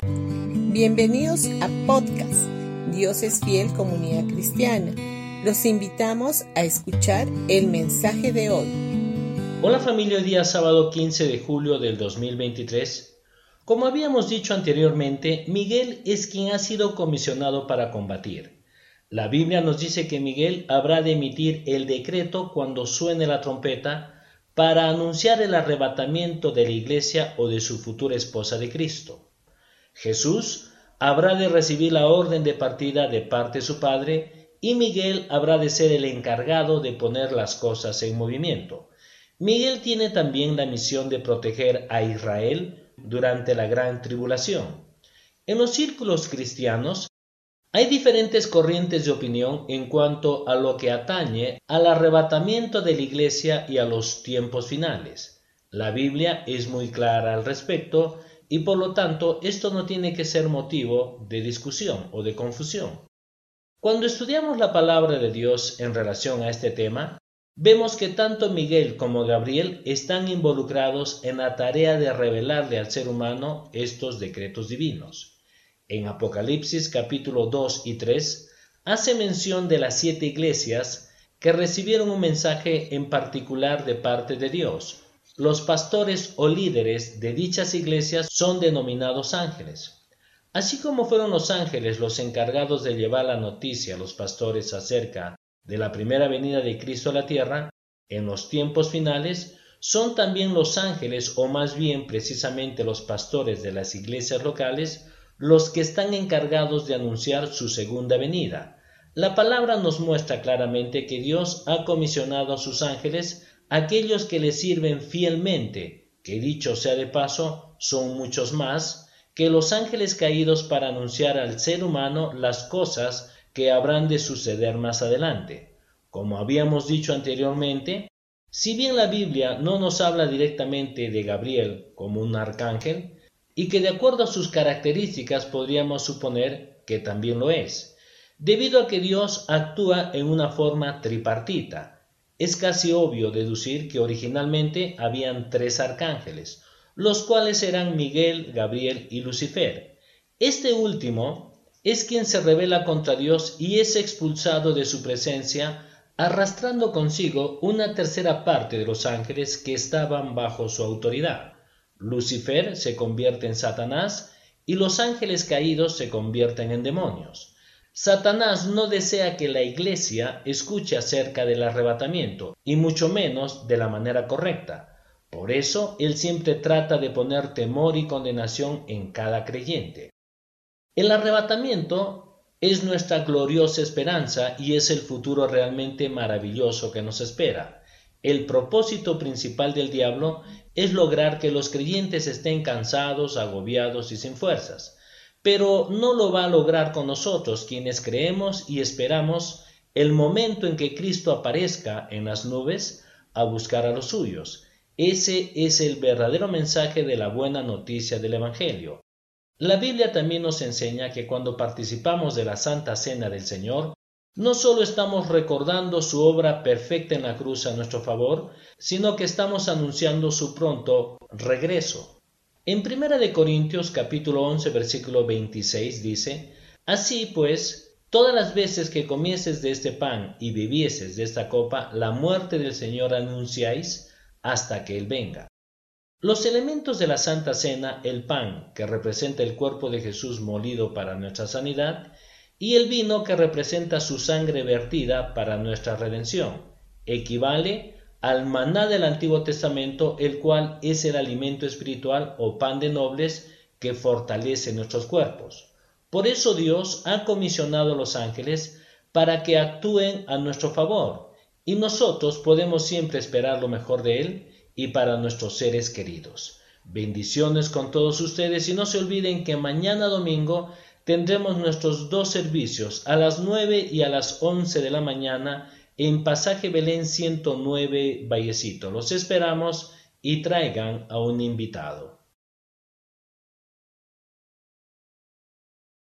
Bienvenidos a podcast Dios es fiel comunidad cristiana. Los invitamos a escuchar el mensaje de hoy. Hola familia, día sábado 15 de julio del 2023. Como habíamos dicho anteriormente, Miguel es quien ha sido comisionado para combatir. La Biblia nos dice que Miguel habrá de emitir el decreto cuando suene la trompeta para anunciar el arrebatamiento de la iglesia o de su futura esposa de Cristo. Jesús habrá de recibir la orden de partida de parte de su Padre y Miguel habrá de ser el encargado de poner las cosas en movimiento. Miguel tiene también la misión de proteger a Israel durante la gran tribulación. En los círculos cristianos hay diferentes corrientes de opinión en cuanto a lo que atañe al arrebatamiento de la Iglesia y a los tiempos finales. La Biblia es muy clara al respecto y por lo tanto esto no tiene que ser motivo de discusión o de confusión. Cuando estudiamos la palabra de Dios en relación a este tema, vemos que tanto Miguel como Gabriel están involucrados en la tarea de revelarle al ser humano estos decretos divinos. En Apocalipsis capítulo 2 y 3 hace mención de las siete iglesias que recibieron un mensaje en particular de parte de Dios, los pastores o líderes de dichas iglesias son denominados ángeles. Así como fueron los ángeles los encargados de llevar la noticia a los pastores acerca de la primera venida de Cristo a la tierra, en los tiempos finales, son también los ángeles, o más bien precisamente los pastores de las iglesias locales, los que están encargados de anunciar su segunda venida. La palabra nos muestra claramente que Dios ha comisionado a sus ángeles aquellos que le sirven fielmente, que dicho sea de paso, son muchos más, que los ángeles caídos para anunciar al ser humano las cosas que habrán de suceder más adelante. Como habíamos dicho anteriormente, si bien la Biblia no nos habla directamente de Gabriel como un arcángel, y que de acuerdo a sus características podríamos suponer que también lo es, debido a que Dios actúa en una forma tripartita, es casi obvio deducir que originalmente habían tres arcángeles, los cuales eran Miguel, Gabriel y Lucifer. Este último es quien se revela contra Dios y es expulsado de su presencia, arrastrando consigo una tercera parte de los ángeles que estaban bajo su autoridad. Lucifer se convierte en Satanás y los ángeles caídos se convierten en demonios. Satanás no desea que la Iglesia escuche acerca del arrebatamiento, y mucho menos de la manera correcta. Por eso él siempre trata de poner temor y condenación en cada creyente. El arrebatamiento es nuestra gloriosa esperanza y es el futuro realmente maravilloso que nos espera. El propósito principal del diablo es lograr que los creyentes estén cansados, agobiados y sin fuerzas pero no lo va a lograr con nosotros quienes creemos y esperamos el momento en que Cristo aparezca en las nubes a buscar a los suyos. Ese es el verdadero mensaje de la buena noticia del Evangelio. La Biblia también nos enseña que cuando participamos de la Santa Cena del Señor, no solo estamos recordando su obra perfecta en la cruz a nuestro favor, sino que estamos anunciando su pronto regreso. En Primera de Corintios capítulo 11 versículo 26 dice, Así pues, todas las veces que comieses de este pan y bebieses de esta copa, la muerte del Señor anunciáis hasta que Él venga. Los elementos de la Santa Cena, el pan, que representa el cuerpo de Jesús molido para nuestra sanidad, y el vino, que representa su sangre vertida para nuestra redención, equivale al maná del Antiguo Testamento, el cual es el alimento espiritual o pan de nobles que fortalece nuestros cuerpos. Por eso Dios ha comisionado a los ángeles para que actúen a nuestro favor, y nosotros podemos siempre esperar lo mejor de Él y para nuestros seres queridos. Bendiciones con todos ustedes y no se olviden que mañana domingo tendremos nuestros dos servicios a las 9 y a las 11 de la mañana en Pasaje Belén 109 Vallecito. Los esperamos y traigan a un invitado.